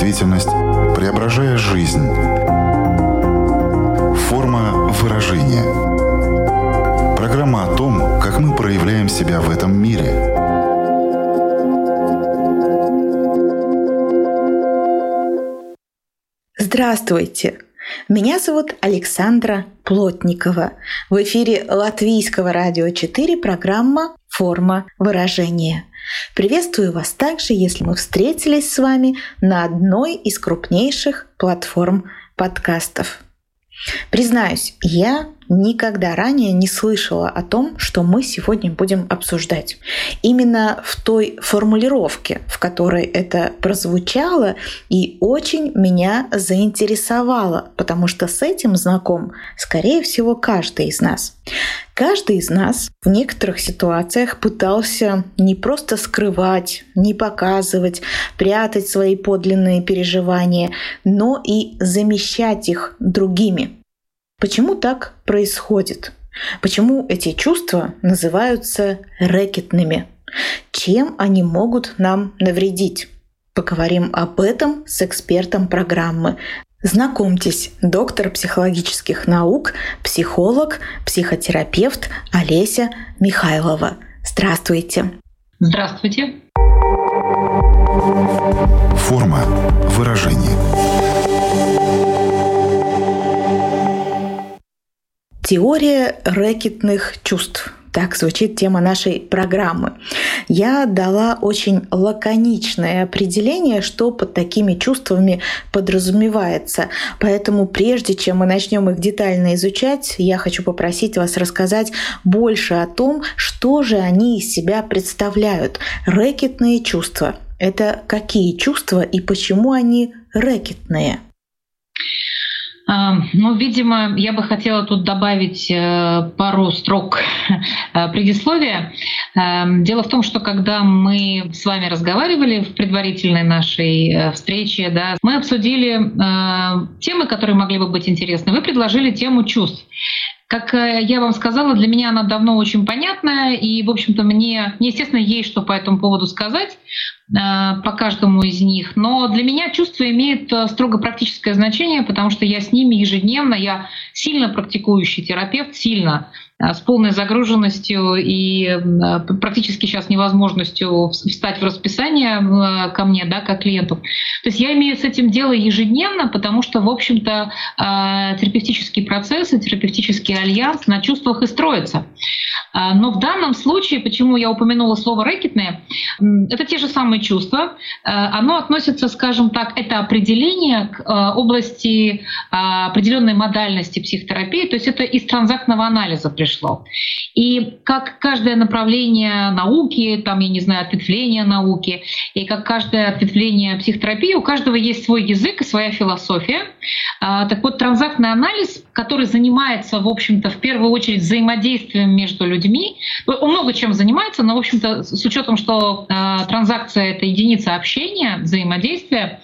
действительность, преображая жизнь. Форма выражения. Программа о том, как мы проявляем себя в этом мире. Здравствуйте! Меня зовут Александра Плотникова. В эфире Латвийского радио 4 программа «Форма выражения». Приветствую вас также, если мы встретились с вами на одной из крупнейших платформ подкастов. Признаюсь, я никогда ранее не слышала о том, что мы сегодня будем обсуждать. Именно в той формулировке, в которой это прозвучало, и очень меня заинтересовало, потому что с этим знаком, скорее всего, каждый из нас. Каждый из нас в некоторых ситуациях пытался не просто скрывать, не показывать, прятать свои подлинные переживания, но и замещать их другими – Почему так происходит? Почему эти чувства называются рэкетными? Чем они могут нам навредить? Поговорим об этом с экспертом программы. Знакомьтесь, доктор психологических наук, психолог, психотерапевт Олеся Михайлова. Здравствуйте. Здравствуйте. Форма выражения. Теория рэкетных чувств. Так звучит тема нашей программы. Я дала очень лаконичное определение, что под такими чувствами подразумевается. Поэтому прежде чем мы начнем их детально изучать, я хочу попросить вас рассказать больше о том, что же они из себя представляют. Рэкетные чувства. Это какие чувства и почему они рэкетные? Ну, видимо, я бы хотела тут добавить э, пару строк э, предисловия. Эм, дело в том, что когда мы с вами разговаривали в предварительной нашей э, встрече, да, мы обсудили темы, которые могли бы быть интересны. Вы предложили тему чувств. Как я вам сказала, для меня она давно очень понятная, и, в общем-то, мне, мне, естественно, есть что по этому поводу сказать. Э, по каждому из них. Но для меня чувства имеют э, строго практическое значение, потому что я с ними ежедневно, я сильно практикующий терапевт, сильно Э, с полной загруженностью и э, практически сейчас невозможностью встать в расписание э, ко мне, да, как клиенту. То есть я имею с этим дело ежедневно, потому что, в общем-то, терапевтический процесс и терапевтический альянс на чувствах и строится. Но в данном случае, почему я упомянула слово рэкетное, это те же самые чувства. Оно относится, скажем так, это определение к области определенной модальности психотерапии, то есть это из транзактного анализа пришло пришло. И как каждое направление науки, там, я не знаю, ответвление науки, и как каждое ответвление психотерапии, у каждого есть свой язык и своя философия. А, так вот, транзактный анализ, который занимается, в общем-то, в первую очередь взаимодействием между людьми, он много чем занимается, но, в общем-то, с учетом, что а, транзакция — это единица общения, взаимодействия,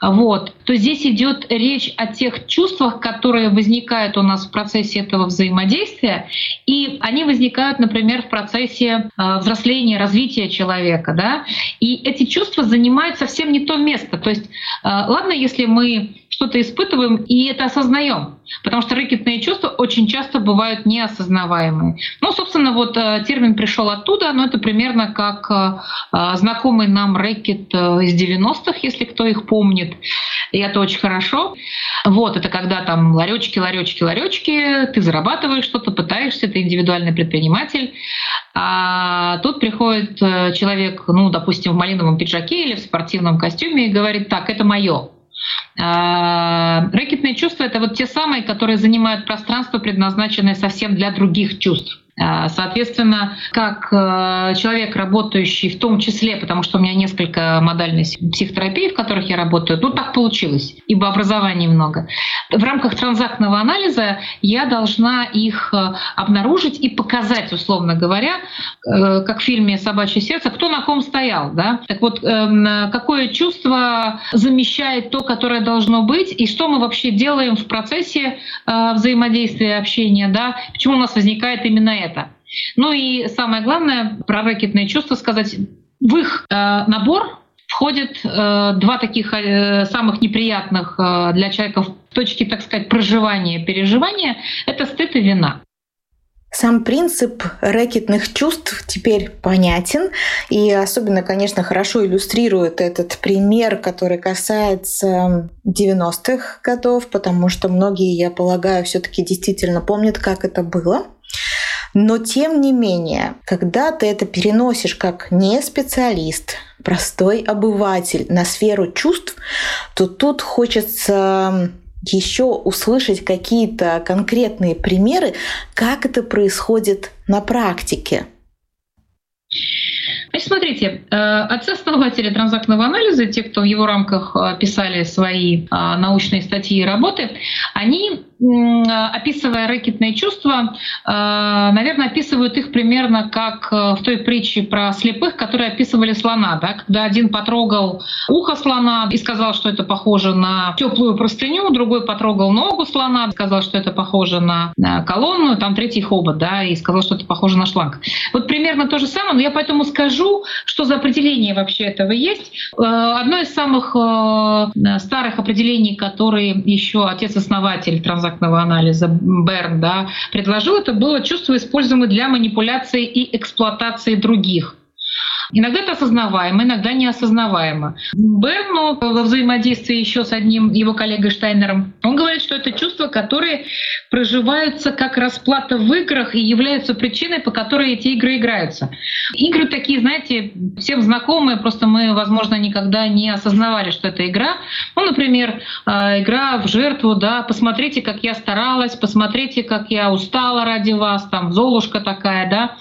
вот, то здесь идет речь о тех чувствах, которые возникают у нас в процессе этого взаимодействия, и они возникают, например, в процессе э, взросления, развития человека. Да? И эти чувства занимают совсем не то место. То есть, э, ладно, если мы что-то испытываем и это осознаем. Потому что рэкетные чувства очень часто бывают неосознаваемые. Ну, собственно, вот э, термин пришел оттуда, но это примерно как э, знакомый нам рэкет э, из 90-х, если кто их помнит. И это очень хорошо. Вот, это когда там ларечки, ларечки, ларечки, ты зарабатываешь что-то, пытаешься, ты индивидуальный предприниматель. А тут приходит человек, ну, допустим, в малиновом пиджаке или в спортивном костюме и говорит, так, это мое. А, рэкетные чувства — это вот те самые, которые занимают пространство, предназначенное совсем для других чувств. А, соответственно, как э, человек, работающий в том числе, потому что у меня несколько модальностей психотерапии, в которых я работаю, ну так получилось, ибо образований много. В рамках транзактного анализа я должна их э, обнаружить и показать, условно говоря, э, как в фильме «Собачье сердце», кто на ком стоял. Да? Так вот, эм, какое чувство замещает то, которое должно быть, и что мы вообще делаем в процессе взаимодействия, общения, да? почему у нас возникает именно это это. Ну и самое главное про рэкетные чувства сказать, в их э, набор входят два таких самых неприятных для человека в точке, так сказать, проживания, переживания — это стыд и вина. Сам принцип рэкетных чувств теперь понятен, и особенно, конечно, хорошо иллюстрирует этот пример, который касается 90-х годов, потому что многие, я полагаю, все таки действительно помнят, как это было. Но тем не менее, когда ты это переносишь как не специалист, простой обыватель на сферу чувств, то тут хочется еще услышать какие-то конкретные примеры, как это происходит на практике. Значит, смотрите, э, отцы-основатели транзактного анализа, те, кто в его рамках э, писали свои э, научные статьи и работы, они, описывая рэкетные чувства, наверное, описывают их примерно как в той притче про слепых, которые описывали слона, да, когда один потрогал ухо слона и сказал, что это похоже на теплую простыню, другой потрогал ногу слона, сказал, что это похоже на колонну, там третий хобот, да, и сказал, что это похоже на шланг. Вот примерно то же самое, но я поэтому скажу, что за определение вообще этого есть. Э, одно из самых э, старых определений, которые еще отец-основатель транзактного анализа Берн да, предложил, это было чувство, используемое для манипуляции и эксплуатации других. Иногда это осознаваемо, иногда неосознаваемо. Берну во взаимодействии еще с одним его коллегой Штайнером, он говорит, что это чувства, которые проживаются как расплата в играх и являются причиной, по которой эти игры играются. Игры такие, знаете, всем знакомые, просто мы, возможно, никогда не осознавали, что это игра. Ну, например, э, игра в жертву, да, посмотрите, как я старалась, посмотрите, как я устала ради вас, там, Золушка такая, да.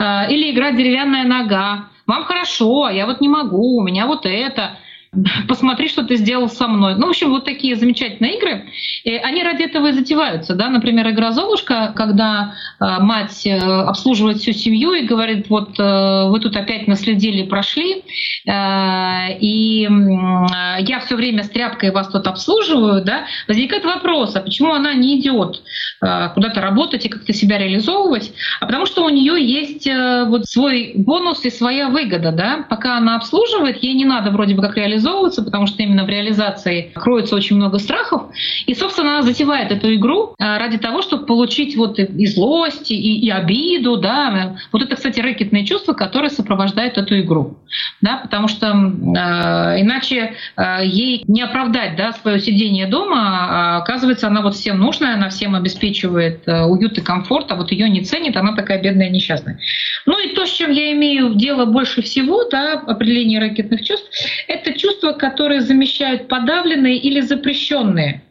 Э, или игра «Деревянная нога». Вам хорошо, а я вот не могу, у меня вот это посмотри, что ты сделал со мной. Ну, в общем, вот такие замечательные игры. И они ради этого и затеваются. Да? Например, игра «Золушка», когда э, мать э, обслуживает всю семью и говорит, вот э, вы тут опять наследили, прошли, э, и э, я все время с тряпкой вас тут обслуживаю, да? возникает вопрос, а почему она не идет э, куда-то работать и как-то себя реализовывать? А потому что у нее есть э, вот свой бонус и своя выгода. Да? Пока она обслуживает, ей не надо вроде бы как реализовывать реализовываться, потому что именно в реализации кроется очень много страхов. И, собственно, она затевает эту игру а, ради того, чтобы получить вот и злость, и, и обиду, да. Вот это, кстати, рэкетные чувства, которые сопровождают эту игру, да, потому что э, иначе э, ей не оправдать, да, свое сидение дома, а оказывается, она вот всем нужная, она всем обеспечивает э, уют и комфорт, а вот ее не ценит, она такая бедная несчастная. Ну и то, с чем я имею дело больше всего, да, определение рэкетных чувств, это чувство чувства, которые замещают подавленные или запрещенные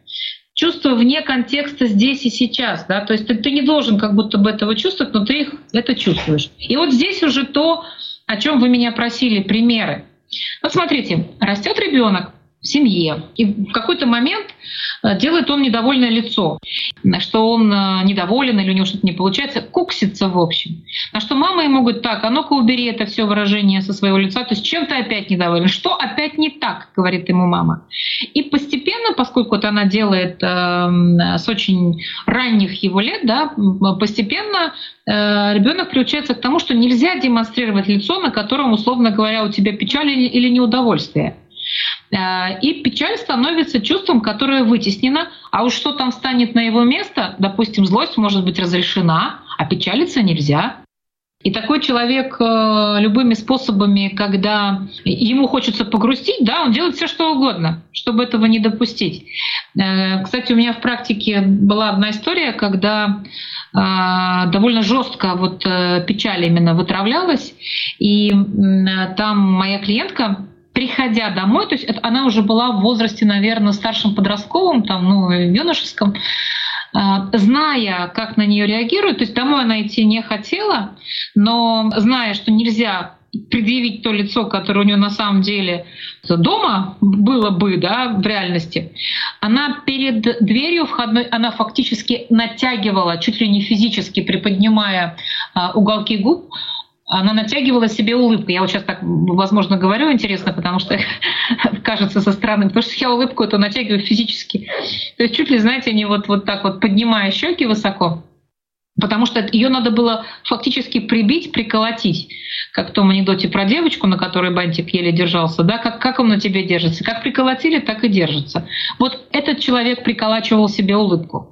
чувства вне контекста здесь и сейчас, да, то есть ты, ты не должен как будто бы этого чувствовать, но ты их это чувствуешь. И вот здесь уже то, о чем вы меня просили, примеры. Вот смотрите, растет ребенок, в семье. И в какой-то момент э, делает он недовольное лицо, что он э, недоволен или у него что-то не получается, куксится в общем. На что мама ему говорит, так, а ну-ка убери это все выражение со своего лица, то есть чем ты опять недоволен, что опять не так, говорит ему мама. И постепенно, поскольку это она делает э, с очень ранних его лет, да, постепенно э, ребенок приучается к тому, что нельзя демонстрировать лицо, на котором, условно говоря, у тебя печаль или неудовольствие. Э, и печаль становится чувством, которое вытеснено, а уж что там станет на его место, допустим, злость может быть разрешена, а печалиться нельзя. И такой человек э, любыми способами, когда ему хочется погрустить, да, он делает все что угодно, чтобы этого не допустить. Э, кстати, у меня в практике была одна история, когда довольно жестко вот печаль именно вытравлялась, и там моя клиентка приходя домой, то есть это, она уже была в возрасте, наверное, старшем подростковом, там, ну, юношеском, а, зная, как на нее реагируют, то есть домой она идти не хотела, но зная, что нельзя предъявить то лицо, которое у нее на самом деле дома было бы, да, в реальности, она перед дверью входной, она фактически натягивала, чуть ли не физически приподнимая а, уголки губ, она натягивала себе улыбку. Я вот сейчас так, возможно, говорю интересно, потому что кажется со стороны, потому что я улыбку эту натягиваю физически. То есть чуть ли, знаете, не вот, вот так вот поднимая щеки высоко. Потому что ее надо было фактически прибить, приколотить. Как в том анекдоте про девочку, на которой бантик еле держался, да, как, как он на тебе держится. Как приколотили, так и держится. Вот этот человек приколачивал себе улыбку.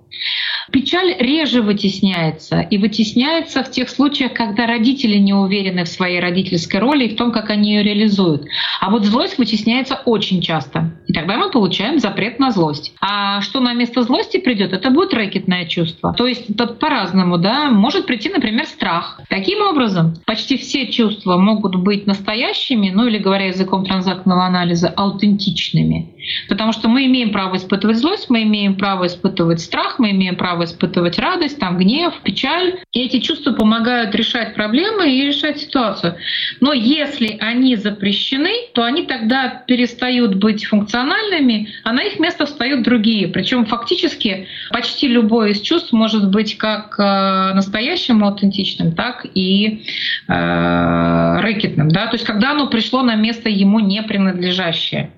Печаль реже вытесняется, и вытесняется в тех случаях, когда родители не уверены в своей родительской роли и в том, как они ее реализуют. А вот злость вытесняется очень часто. И тогда мы получаем запрет на злость. А что на место злости придет, это будет рэкетное чувство. То есть по-разному, да, может прийти, например, страх. Таким образом, почти все чувства могут быть настоящими, ну или говоря языком транзактного анализа, аутентичными. Потому что мы имеем право испытывать злость, мы имеем право испытывать страх, мы имеем право испытывать радость, там, гнев, печаль. И эти чувства помогают решать проблемы и решать ситуацию. Но если они запрещены, то они тогда перестают быть функциональными, а на их место встают другие. Причем фактически почти любое из чувств может быть как э, настоящим, аутентичным, так и э, рэкетным. Да? То есть когда оно пришло на место ему не принадлежащее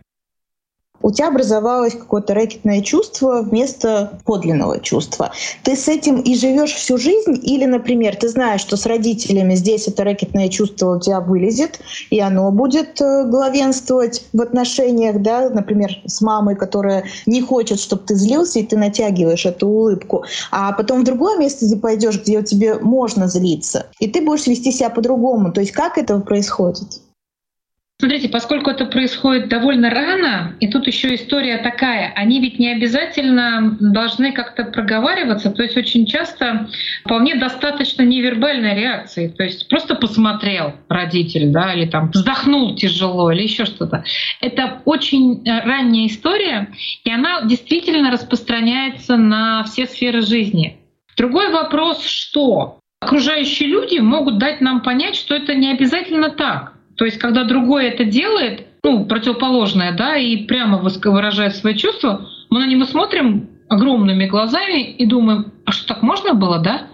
у тебя образовалось какое-то рэкетное чувство вместо подлинного чувства. Ты с этим и живешь всю жизнь, или, например, ты знаешь, что с родителями здесь это рэкетное чувство у тебя вылезет, и оно будет э, главенствовать в отношениях, да, например, с мамой, которая не хочет, чтобы ты злился, и ты натягиваешь эту улыбку. А потом в другое место ты пойдешь, где тебе можно злиться, и ты будешь вести себя по-другому. То есть как это происходит? Смотрите, поскольку это происходит довольно рано, и тут еще история такая, они ведь не обязательно должны как-то проговариваться, то есть очень часто вполне достаточно невербальной реакции, то есть просто посмотрел родитель, да, или там вздохнул тяжело, или еще что-то. Это очень э, ранняя история, и она действительно распространяется на все сферы жизни. Другой вопрос, что окружающие люди могут дать нам понять, что это не обязательно так. То есть, когда другой это делает, ну, противоположное, да, и прямо выражает свои чувства, мы на него смотрим огромными глазами и думаем, а что так можно было, да?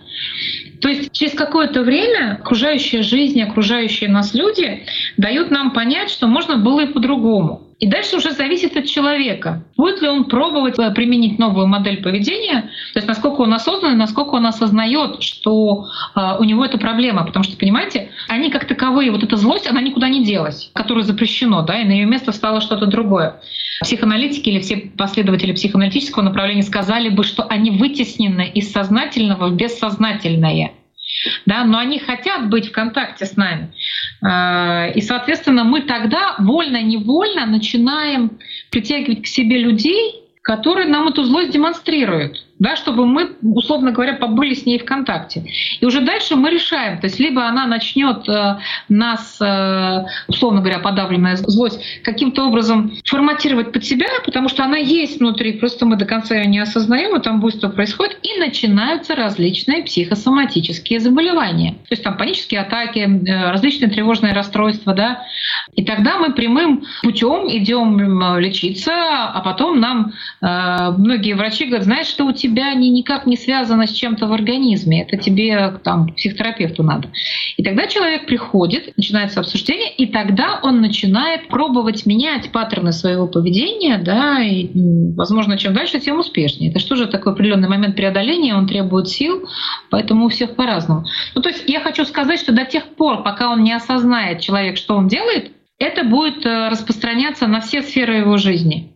То есть через какое-то время окружающая жизнь, окружающие нас люди дают нам понять, что можно было и по-другому. И дальше уже зависит от человека. Будет ли он пробовать э, применить новую модель поведения, то есть насколько он осознан, насколько он осознает, что э, у него это проблема. Потому что, понимаете, они как таковые, вот эта злость, она никуда не делась, которая запрещено, да, и на ее место стало что-то другое. Психоаналитики или все последователи психоаналитического направления сказали бы, что они вытеснены из сознательного в бессознательное да, но они хотят быть в контакте с нами. А, и, соответственно, мы тогда вольно-невольно начинаем притягивать к себе людей, которые нам эту злость демонстрируют да, чтобы мы, условно говоря, побыли с ней в контакте. И уже дальше мы решаем, то есть либо она начнет э, нас, э, условно говоря, подавленная злость, каким-то образом форматировать под себя, потому что она есть внутри, просто мы до конца ее не осознаем, и там буйство происходит, и начинаются различные психосоматические заболевания. То есть там панические атаки, э, различные тревожные расстройства, да, и тогда мы прямым путем идем лечиться, а потом нам многие врачи говорят, знаешь, что у тебя тебя не, никак не связано с чем-то в организме. Это тебе там психотерапевту надо. И тогда человек приходит, начинается обсуждение, и тогда он начинает пробовать менять паттерны своего поведения, да, и, возможно, чем дальше, тем успешнее. Это что же такой определенный момент преодоления, он требует сил, поэтому у всех по-разному. Ну, то есть я хочу сказать, что до тех пор, пока он не осознает человек, что он делает, это будет э, распространяться на все сферы его жизни.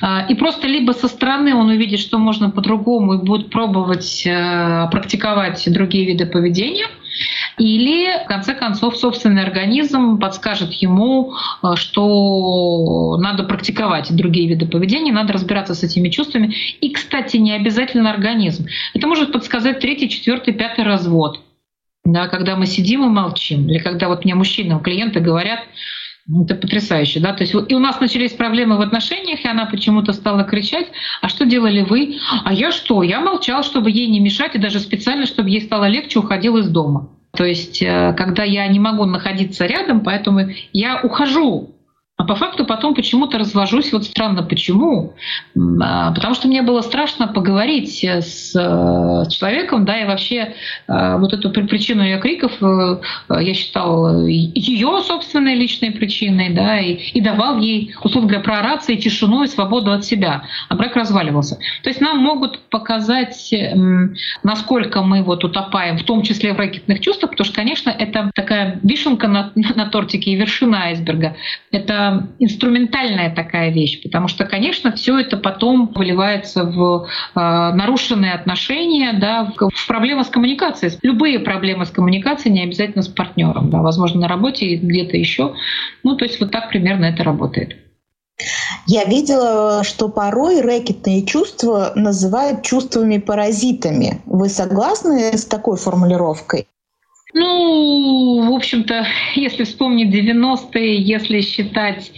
А, и просто либо со стороны он увидит, что можно по-другому и будет пробовать э, практиковать другие виды поведения, или, в конце концов, собственный организм подскажет ему, э, что надо практиковать другие виды поведения, надо разбираться с этими чувствами. И, кстати, не обязательно организм. Это может подсказать третий, четвертый, пятый развод. Да, когда мы сидим и молчим, или когда вот мне мужчинам клиенты говорят, это потрясающе, да? То есть и у нас начались проблемы в отношениях, и она почему-то стала кричать, а что делали вы? А я что? Я молчал, чтобы ей не мешать, и даже специально, чтобы ей стало легче, уходил из дома. То есть, э, когда я не могу находиться рядом, поэтому я ухожу А по факту потом почему-то развожусь. Вот странно, почему? А, потому что мне было страшно поговорить с, э, с человеком, да, и вообще э, вот эту причину ее криков э, я считал ее собственной личной причиной, да, и, и давал ей, условно говоря, проораться и тишину, и свободу от себя. А брак разваливался. То есть нам могут показать, насколько мы вот утопаем, в том числе в ракетных чувствах, потому что, конечно, это такая вишенка на, на тортике и вершина айсберга. Это инструментальная такая вещь, потому что, конечно, все это потом выливается в э, нарушенные отношения, да, в проблемы с коммуникацией. Любые проблемы с коммуникацией не обязательно с партнером, да, возможно, на работе и где-то еще. Ну, то есть вот так примерно это работает. Я видела, что порой рэкетные чувства называют чувствами-паразитами. Вы согласны с такой формулировкой? Ну, в общем-то, если вспомнить 90-е, если считать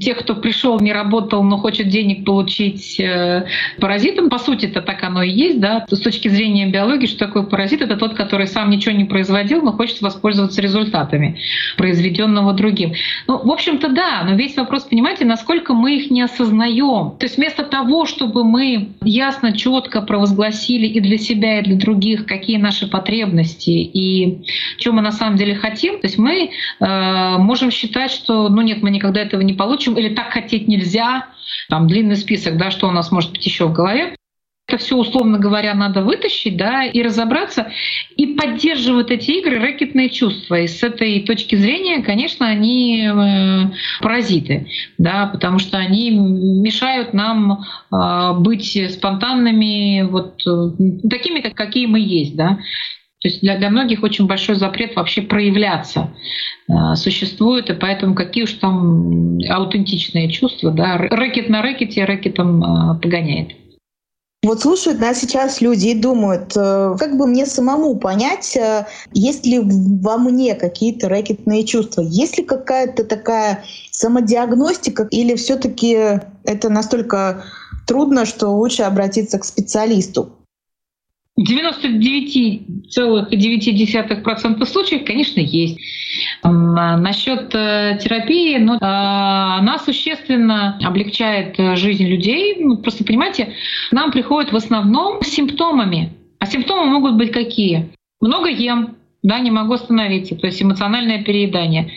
тех, кто пришел, не работал, но хочет денег получить э, паразитом, по сути это так оно и есть, да, с точки зрения биологии, что такое паразит, это тот, который сам ничего не производил, но хочет воспользоваться результатами произведенного другим. Ну, в общем-то, да, но весь вопрос, понимаете, насколько мы их не осознаем. То есть вместо того, чтобы мы ясно, четко провозгласили и для себя, и для других, какие наши потребности и чего мы на самом деле хотим. То есть мы э, можем считать, что ну нет, мы никогда этого не получим, или так хотеть нельзя. Там длинный список, да, что у нас может быть еще в голове. Это все, условно говоря, надо вытащить, да, и разобраться, и поддерживать эти игры рэкетные чувства. И с этой точки зрения, конечно, они э, паразиты, да, потому что они мешают нам э, быть спонтанными, вот э, такими, как, какие мы есть, да. То есть для, для многих очень большой запрет вообще проявляться э, существует, и поэтому какие уж там аутентичные чувства, да, рэкет на рэкете рэкетом э, погоняет. Вот слушают нас сейчас люди и думают, э, как бы мне самому понять, э, есть ли во мне какие-то рэкетные чувства, есть ли какая-то такая самодиагностика, или все-таки это настолько трудно, что лучше обратиться к специалисту? 99,9% случаев, конечно, есть. Насчет э, терапии, ну, она существенно облегчает э, жизнь людей. Ну, просто понимаете, к нам приходят в основном с симптомами. А симптомы могут быть какие? Много ем, да, не могу остановиться, то есть эмоциональное переедание.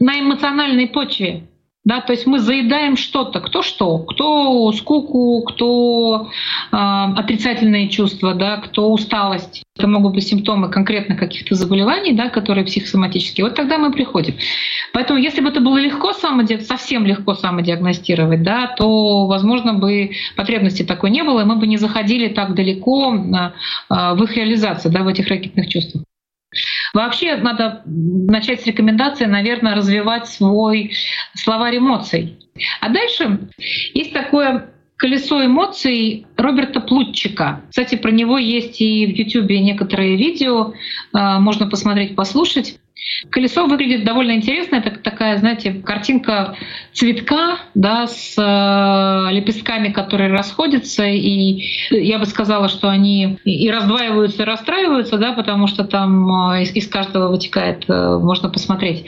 На эмоциональной почве да, то есть мы заедаем что-то, кто что, кто скуку, кто э, отрицательные чувства, да, кто усталость. Это могут быть симптомы конкретно каких-то заболеваний, да, которые психосоматические. Вот тогда мы приходим. Поэтому, если бы это было легко самоди... совсем легко самодиагностировать, да, то, возможно, бы потребности такой не было, и мы бы не заходили так далеко э, в их реализацию, да, в этих ракетных чувствах. Вообще надо начать с рекомендации, наверное, развивать свой словарь эмоций. А дальше есть такое колесо эмоций Роберта Плутчика. Кстати, про него есть и в YouTube некоторые видео, а, можно посмотреть, послушать. Колесо выглядит довольно интересно. Это такая, знаете, картинка цветка да, с э, лепестками, которые расходятся. И я бы сказала, что они и раздваиваются, и расстраиваются, да, потому что там э, из, из каждого вытекает, э, можно посмотреть,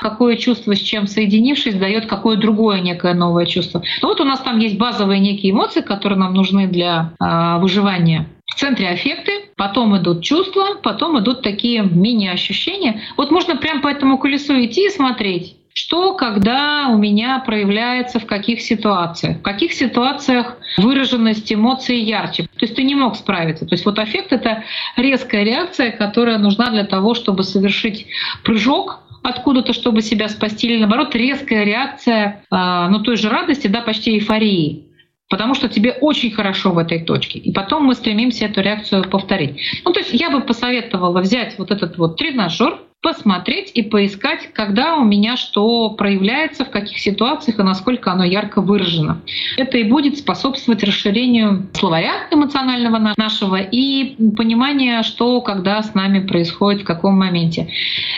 какое чувство с чем соединившись, дает какое другое некое новое чувство. Ну вот у нас там есть базовые некие эмоции, которые нам нужны для выживания. В центре аффекты, потом идут чувства, потом идут такие мини-ощущения. Вот можно прямо по этому колесу идти и смотреть, что, когда у меня проявляется в каких ситуациях, в каких ситуациях выраженность эмоций ярче. То есть ты не мог справиться. То есть вот аффект — это резкая реакция, которая нужна для того, чтобы совершить прыжок, откуда-то, чтобы себя спасти, или наоборот резкая реакция, э, ну той же радости, да, почти эйфории потому что тебе очень хорошо в этой точке. И потом мы стремимся эту реакцию повторить. Ну, то есть я бы посоветовала взять вот этот вот тренажер, посмотреть и поискать, когда у меня что проявляется, в каких ситуациях и насколько оно ярко выражено. Это и будет способствовать расширению словаря эмоционального нашего и понимания, что когда с нами происходит, в каком моменте.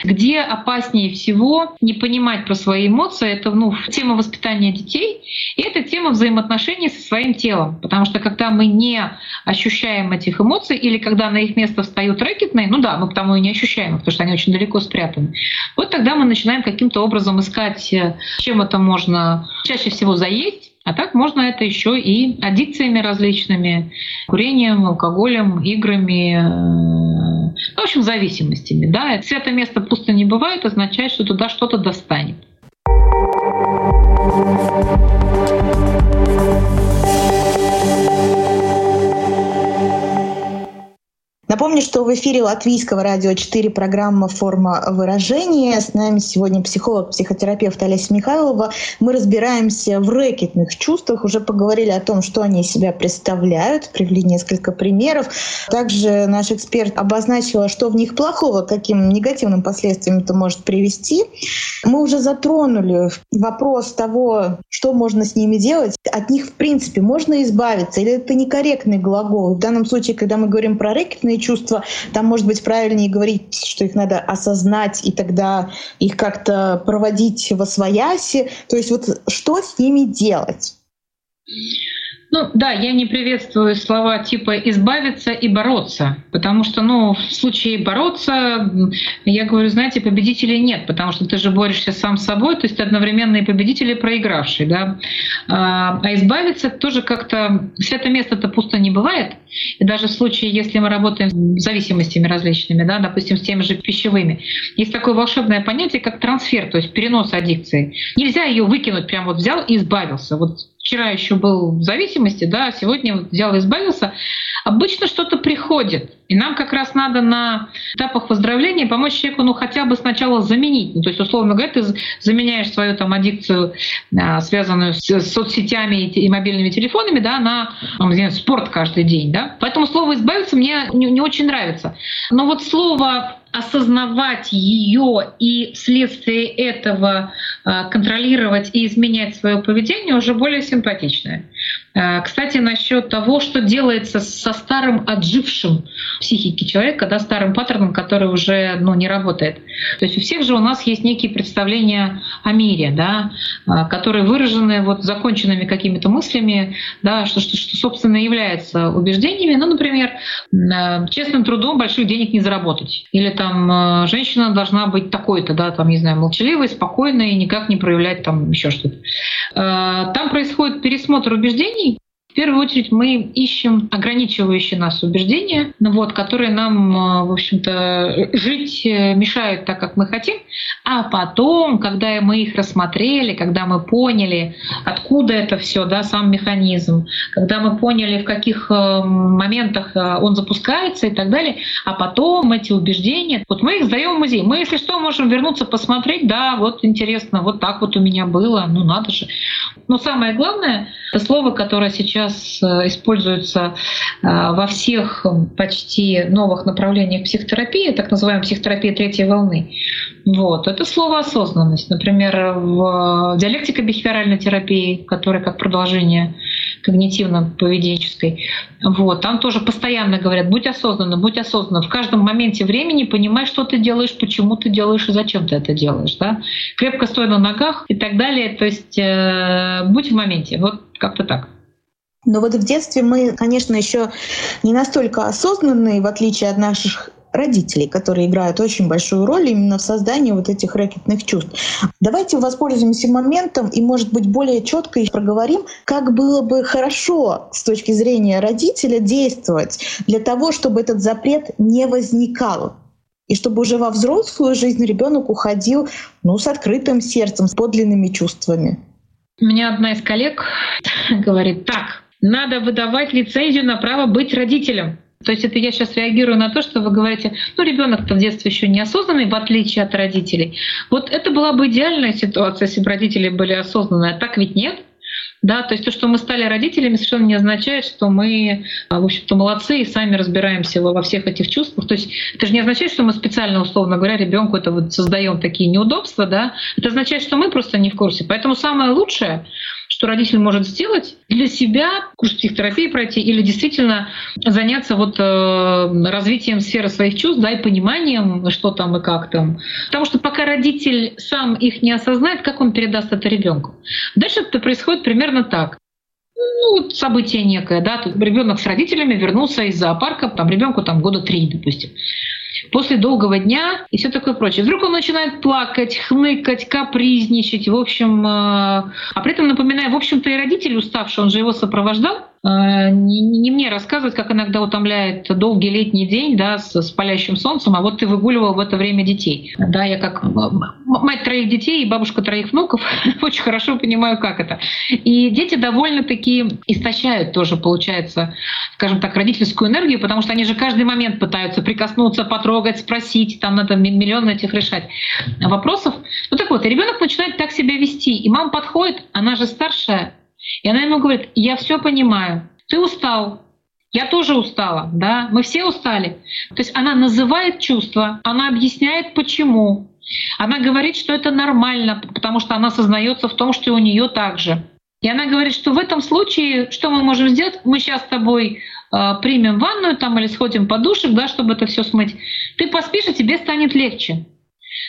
Где опаснее всего не понимать про свои эмоции, это ну, тема воспитания детей, и это тема взаимоотношений со своим телом. Потому что когда мы не ощущаем этих эмоций, или когда на их место встают рэкетные, ну да, мы потому и не ощущаем потому что они очень далеко далеко спрятаны. Вот тогда мы начинаем каким-то образом искать, э, чем это можно чаще всего заесть, а так можно это еще и аддикциями различными, курением, алкоголем, играми, э, ну, в общем, зависимостями. Да? Свято место пусто не бывает, означает, что туда что-то достанет. Напомню, что в эфире Латвийского радио 4 программа «Форма выражения». С нами сегодня психолог, психотерапевт Олеся Михайлова. Мы разбираемся в рэкетных чувствах, уже поговорили о том, что они из себя представляют, привели несколько примеров. Также наш эксперт обозначила, что в них плохого, каким негативным последствиям это может привести. Мы уже затронули вопрос того, что можно с ними делать. От них, в принципе, можно избавиться, или это некорректный глагол. В данном случае, когда мы говорим про рэкетные чувства, там, может быть, правильнее говорить, что их надо осознать и тогда их как-то проводить во свояси. То есть вот что с ними делать? Ну да, я не приветствую слова типа избавиться и бороться, потому что, ну, в случае бороться, я говорю, знаете, победителей нет, потому что ты же борешься сам с собой, то есть одновременно и победители, и проигравший, да. А, а избавиться тоже как-то, свято место-то пусто не бывает, и даже в случае, если мы работаем с зависимостями различными, да, допустим, с теми же пищевыми, есть такое волшебное понятие, как трансфер, то есть перенос аддикции. Нельзя ее выкинуть, прям вот взял и избавился. Вот вчера еще был в зависимости, да, а сегодня вот взял и избавился, обычно что-то приходит. И нам как раз надо на этапах выздоровления помочь человеку, ну, хотя бы сначала заменить. Ну, то есть, условно говоря, ты заменяешь свою там аддикцию, а, связанную с соцсетями и мобильными телефонами, да, на там, знаю, спорт каждый день, да. Поэтому слово «избавиться» мне не, не очень нравится. Но вот слово осознавать ее и вследствие этого а, контролировать и изменять свое поведение уже более симпатичное. А, кстати, насчет того, что делается со старым отжившим психики человека, да, старым паттерном, который уже ну, не работает. То есть у всех же у нас есть некие представления о мире, да, а, которые выражены вот законченными какими-то мыслями, да, что, что, что, собственно, является убеждениями. Ну, например, честным трудом больших денег не заработать. Или там э, женщина должна быть такой-то, да, там, не знаю, молчаливой, спокойной, никак не проявлять там еще что-то. Э, там происходит пересмотр убеждений, в первую очередь мы ищем ограничивающие нас убеждения, ну вот, которые нам, э, в общем-то, жить э, мешают так, как мы хотим. А потом, когда мы их рассмотрели, когда мы поняли, откуда это все, да, сам механизм, когда мы поняли, в каких э, моментах он запускается и так далее, а потом эти убеждения, вот мы их сдаем в музей. Мы, если что, можем вернуться посмотреть, да, вот интересно, вот так вот у меня было, ну надо же. Но самое главное, это слово, которое сейчас сейчас э, используется э, во всех почти новых направлениях психотерапии, так называемая психотерапия третьей волны. Вот. Это слово осознанность. Например, в диалектико-бихевиоральной терапии, которая как продолжение когнитивно-поведенческой, вот, там тоже постоянно говорят, будь осознанным, будь осознанным. В каждом моменте времени понимай, что ты делаешь, почему ты делаешь и зачем ты это делаешь. Да? Крепко стой на ногах и так далее. То есть э, будь в моменте. Вот как-то так. Но вот в детстве мы, конечно, еще не настолько осознанные, в отличие от наших родителей, которые играют очень большую роль именно в создании вот этих рэкетных чувств. Давайте воспользуемся моментом и, может быть, более четко проговорим, как было бы хорошо с точки зрения родителя действовать для того, чтобы этот запрет не возникал. И чтобы уже во взрослую жизнь ребенок уходил ну, с открытым сердцем, с подлинными чувствами. У меня одна из коллег говорит, так, надо выдавать лицензию на право быть родителем. То есть это я сейчас реагирую на то, что вы говорите, ну ребенок-то в детстве еще неосознанный, в отличие от родителей. Вот это была бы идеальная ситуация, если бы родители были осознанные, а так ведь нет. Да, то есть то, что мы стали родителями, совершенно не означает, что мы, а, в общем-то, молодцы и сами разбираемся во всех этих чувствах. То есть это же не означает, что мы специально, условно говоря, ребенку это вот создаем такие неудобства, да. Это означает, что мы просто не в курсе. Поэтому самое лучшее что родитель может сделать для себя, курс психотерапии пройти или действительно заняться вот э, развитием сферы своих чувств, да, и пониманием, что там и как там. Потому что пока родитель сам их не осознает, как он передаст это ребенку. Дальше это происходит примерно так ну, событие некое, да, тут ребенок с родителями вернулся из зоопарка, там ребенку там года три, допустим. После долгого дня и все такое прочее. Вдруг он начинает плакать, хныкать, капризничать, в общем, э, а при этом напоминаю, в общем-то и родитель уставший, он же его сопровождал, э, не мне рассказывать, как иногда утомляет долгий летний день да, с, с палящим солнцем, а вот ты выгуливал в это время детей. Да, я как мать троих детей и бабушка троих внуков очень хорошо понимаю, как это. И дети довольно-таки истощают тоже, получается, скажем так, родительскую энергию, потому что они же каждый момент пытаются прикоснуться, потрогать, спросить, там надо миллион этих решать вопросов. Ну так вот, ребенок начинает так себя вести, и мама подходит, она же старшая, и она ему говорит, я все понимаю, ты устал, я тоже устала, да, мы все устали. То есть она называет чувства, она объясняет почему. Она говорит, что это нормально, потому что она сознается в том, что у нее так же. И она говорит, что в этом случае, что мы можем сделать? Мы сейчас с тобой э, примем ванную там или сходим по душик, да, чтобы это все смыть. Ты поспишь, и тебе станет легче.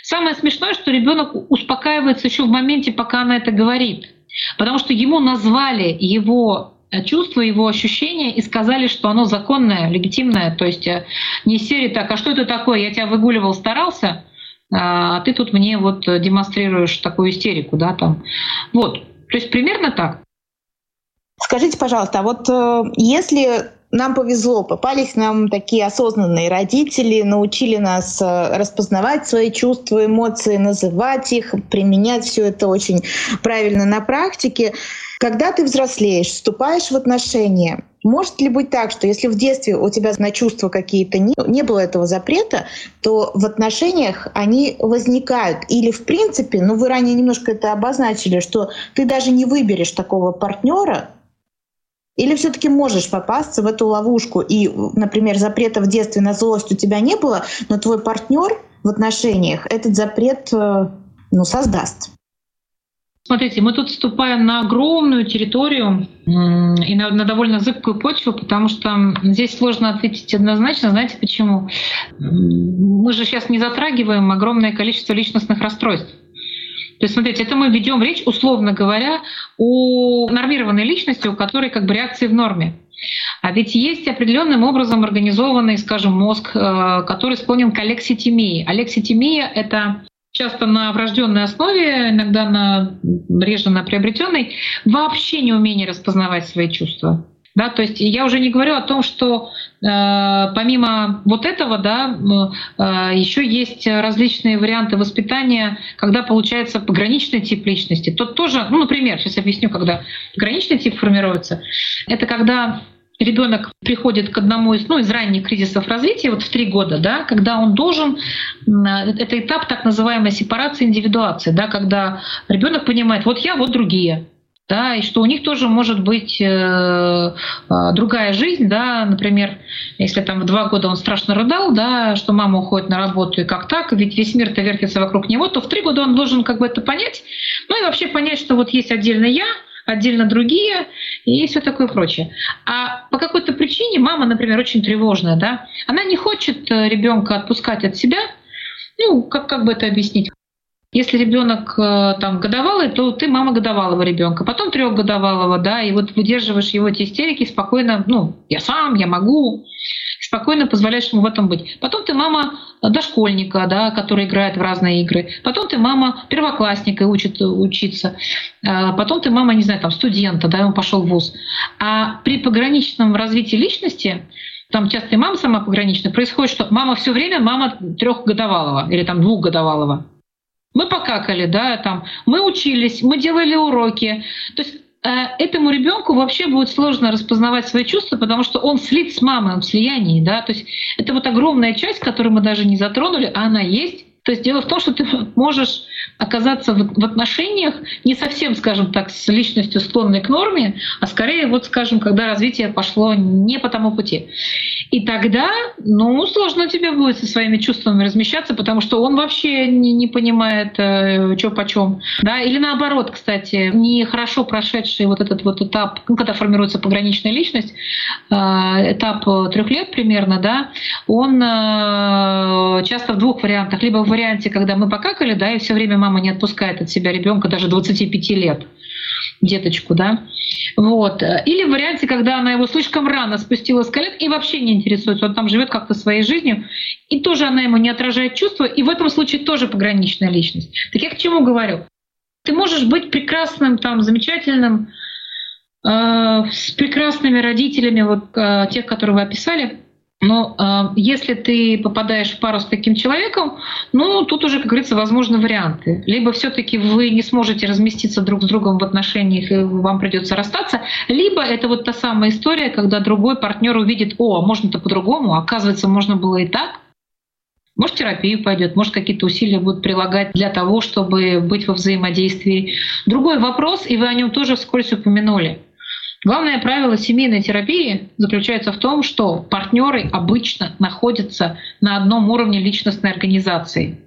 Самое смешное, что ребенок успокаивается еще в моменте, пока она это говорит. Потому что ему назвали его э, чувства, его ощущения и сказали, что оно законное, легитимное. То есть э, не серии так, а что это такое? Я тебя выгуливал, старался, а ты тут мне вот демонстрируешь такую истерику, да, там. Вот. То есть примерно так. Скажите, пожалуйста, а вот э, если нам повезло, попались нам такие осознанные родители, научили нас э, распознавать свои чувства, эмоции, называть их, применять все это очень правильно на практике. Когда ты взрослеешь, вступаешь в отношения, может ли быть так, что если в детстве у тебя на чувства какие-то не, не было этого запрета, то в отношениях они возникают? Или в принципе, ну вы ранее немножко это обозначили, что ты даже не выберешь такого партнера, или все-таки можешь попасться в эту ловушку, и, например, запрета в детстве на злость у тебя не было, но твой партнер в отношениях этот запрет э, ну, создаст? Смотрите, мы тут вступаем на огромную территорию и на, на довольно зыбкую почву, потому что здесь сложно ответить однозначно. Знаете почему? Мы же сейчас не затрагиваем огромное количество личностных расстройств. То есть, смотрите, это мы ведем речь, условно говоря, о нормированной личности, у которой как бы реакции в норме. А ведь есть определенным образом организованный, скажем, мозг, э, который склонен к алекситимии. Алекситимия — это часто на врожденной основе, иногда на реже на приобретенной, вообще не умение распознавать свои чувства. Да, то есть я уже не говорю о том, что э, помимо вот этого, да, э, еще есть различные варианты воспитания, когда получается пограничный тип личности. Тот тоже, ну, например, сейчас объясню, когда пограничный тип формируется, это когда ребенок приходит к одному из, ну, из ранних кризисов развития, вот в три года, да, когда он должен, это этап так называемой сепарации индивидуации, да, когда ребенок понимает, вот я, вот другие, да, и что у них тоже может быть э, э, другая жизнь, да, например, если там в два года он страшно рыдал, да, что мама уходит на работу и как так, ведь весь мир-то вертится вокруг него, то в три года он должен как бы это понять, ну и вообще понять, что вот есть отдельно я, отдельно другие и все такое прочее. А по какой-то причине мама, например, очень тревожная, да, она не хочет э, ребенка отпускать от себя, ну, как, как бы это объяснить? Если ребенок э, там годовалый, то ты мама годовалого ребенка, потом трехгодовалого, да, и вот выдерживаешь его эти истерики спокойно, ну, я сам, я могу, спокойно позволяешь ему в этом быть. Потом ты мама дошкольника, да, который играет в разные игры. Потом ты мама первоклассника и учит учиться. А потом ты мама, не знаю, там, студента, да, он пошел в ВУЗ. А при пограничном развитии личности там часто и мама сама пограничная, происходит, что мама все время мама трехгодовалого или там двухгодовалого. Мы покакали, да, там, мы учились, мы делали уроки. То есть Э, этому ребенку вообще будет сложно распознавать свои чувства, потому что он слит с мамой, он в слиянии, да, то есть это вот огромная часть, которую мы даже не затронули, а она есть. То есть дело в том, что ты можешь оказаться в отношениях не совсем, скажем так, с личностью склонной к норме, а скорее, вот, скажем, когда развитие пошло не по тому пути. И тогда, ну, сложно тебе будет со своими чувствами размещаться, потому что он вообще не, не понимает, э, что почем. Да? Или наоборот, кстати, не хорошо прошедший вот этот вот этап, ну, когда формируется пограничная личность, э, этап трех лет примерно, да, он э, часто в двух вариантах. Либо в варианте, когда мы покакали, да, и все время мама не отпускает от себя ребенка даже 25 лет. деточку, да. Вот. Или в варианте, когда она его слишком рано спустила с колен и вообще не интересуется, он там живет как-то своей жизнью, и тоже она ему не отражает чувства, и в этом случае тоже пограничная личность. Так я к чему говорю? Ты можешь быть прекрасным, там, замечательным, э, с прекрасными родителями, вот э, тех, которые вы описали, но э, если ты попадаешь в пару с таким человеком, ну тут уже, как говорится, возможны варианты. Либо все-таки вы не сможете разместиться друг с другом в отношениях, и вам придется расстаться, либо это вот та самая история, когда другой партнер увидит, о, а можно-то по-другому, оказывается, можно было и так. Может, терапию пойдет, может, какие-то усилия будут прилагать для того, чтобы быть во взаимодействии. Другой вопрос, и вы о нем тоже вскользь упомянули. Главное правило семейной терапии заключается в том, что партнеры обычно находятся на одном уровне личностной организации.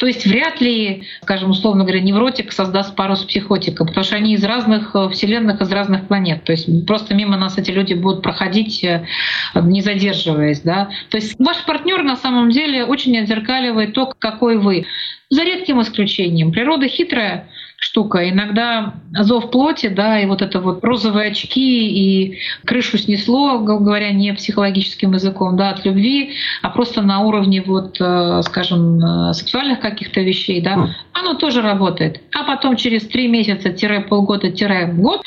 То есть вряд ли, скажем, условно говоря, невротик создаст пару с психотиком, потому что они из разных э, вселенных, из разных планет. То есть просто мимо нас эти люди будут проходить, э, не задерживаясь. Да? То есть ваш партнер на самом деле очень отзеркаливает то, какой вы. За редким исключением. Природа хитрая, штука. Иногда зов плоти, да, и вот это вот розовые очки и крышу снесло, говоря не психологическим языком, да, от любви, а просто на уровне вот, э, скажем, э, сексуальных каких-то вещей, да, оно тоже работает. А потом через три месяца-полгода-год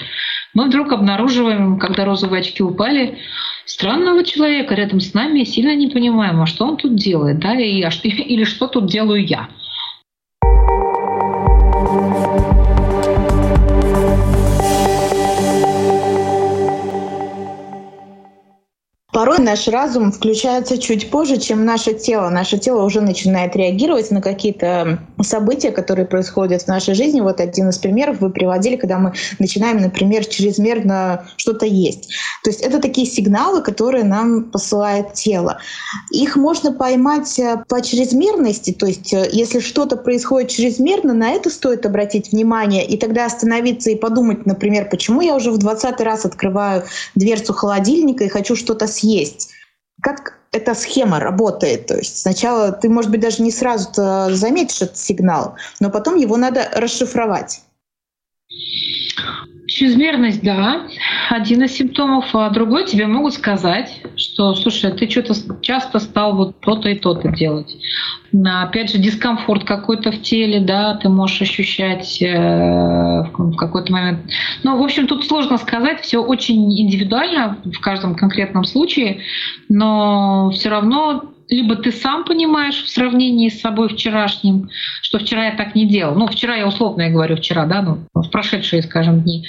мы вдруг обнаруживаем, когда розовые очки упали, странного человека рядом с нами сильно не понимаем, а что он тут делает, да, и, а что, или что тут делаю я. Порой наш разум включается чуть позже, чем наше тело. Наше тело уже начинает реагировать на какие-то события, которые происходят в нашей жизни. Вот один из примеров вы приводили, когда мы начинаем, например, чрезмерно что-то есть. То есть это такие сигналы, которые нам посылает тело. Их можно поймать э, по чрезмерности, то есть э, если что-то происходит чрезмерно, на это стоит обратить внимание и тогда остановиться и подумать, например, почему я уже в 20 раз открываю дверцу холодильника и хочу что-то съесть есть. Как эта схема работает? То есть сначала ты, может быть, даже не сразу заметишь этот сигнал, но потом его надо расшифровать. Чрезмерность, да, один из симптомов, а другой тебе могут сказать, что, слушай, ты что-то часто стал вот то-то и то-то делать. Опять же, дискомфорт какой-то в теле, да, ты можешь ощущать э, в какой-то момент. Ну, в общем, тут сложно сказать, все очень индивидуально в каждом конкретном случае, но все равно либо ты сам понимаешь в сравнении с собой вчерашним, что вчера я так не делал. Ну, вчера я условно я говорю вчера, да, ну, в прошедшие, скажем, дни.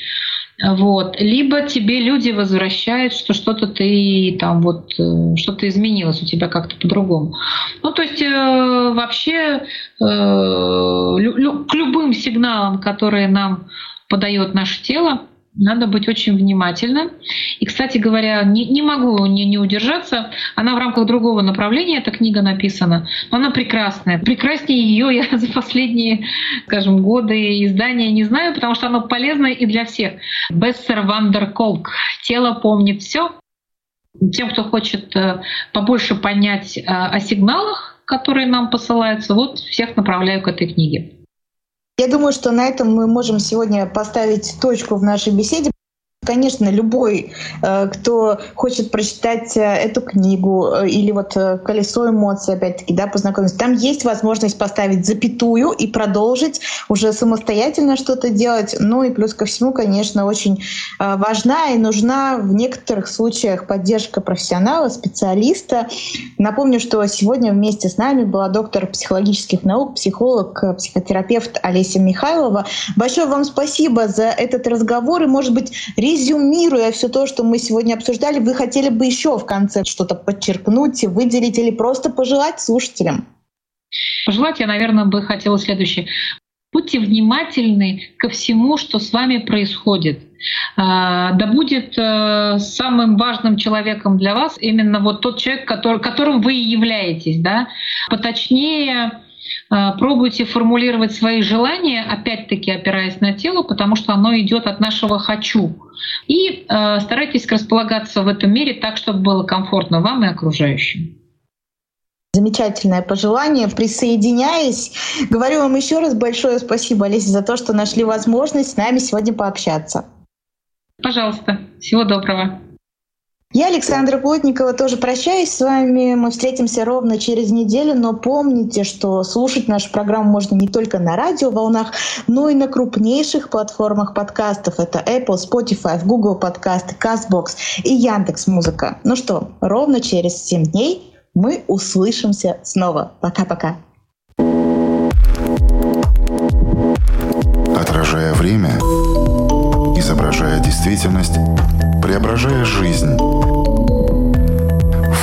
Вот. Либо тебе люди возвращают, что что-то ты там вот, э, что-то изменилось у тебя как-то по-другому. Ну, то есть э, вообще э, лю- к любым сигналам, которые нам подает наше тело, надо быть очень внимательным. И, кстати говоря, не, не могу не, не удержаться. Она в рамках другого направления, эта книга написана. Но она прекрасная. Прекраснее ее я за последние, скажем, годы издания не знаю, потому что она полезна и для всех. Бессер Вандер Колк. «Тело помнит все». Тем, кто хочет э, побольше понять э, о сигналах, которые нам посылаются, вот всех направляю к этой книге. Я думаю, что на этом мы можем сегодня поставить точку в нашей беседе. Конечно, любой, э, кто хочет прочитать э, эту книгу э, или вот «Колесо эмоций», опять-таки, да, познакомиться, там есть возможность поставить запятую и продолжить уже самостоятельно что-то делать. Ну и плюс ко всему, конечно, очень важна и нужна в некоторых случаях поддержка профессионала, специалиста. Напомню, что сегодня вместе с нами была доктор психологических наук, психолог, психотерапевт Олеся Михайлова. Большое вам спасибо за этот разговор и, может быть, резюмируя все то, что мы сегодня обсуждали, вы хотели бы еще в конце что-то подчеркнуть, выделить или просто пожелать слушателям? Пожелать я, наверное, бы хотела следующее. Будьте внимательны ко всему, что с вами происходит. А, да будет э, самым важным человеком для вас именно вот тот человек, который, которым вы и являетесь. Да? Поточнее пробуйте формулировать свои желания, опять-таки опираясь на тело, потому что оно идет от нашего «хочу». И э, старайтесь располагаться в этом мире так, чтобы было комфортно вам и окружающим. замечательное пожелание. Присоединяюсь. Говорю вам еще раз большое спасибо, Олеся, за то, что нашли возможность с нами сегодня пообщаться. Пожалуйста. Всего доброго. Я, Александра Плотникова, тоже прощаюсь с вами. Мы встретимся ровно через неделю, но помните, что слушать нашу программу можно не только на радиоволнах, но и на крупнейших платформах подкастов. Это Apple, Spotify, Google подкасты, CastBox и Яндекс Музыка. Ну что, ровно через 7 дней мы услышимся снова. Пока-пока. Отражая время, изображая действительность, преображая жизнь.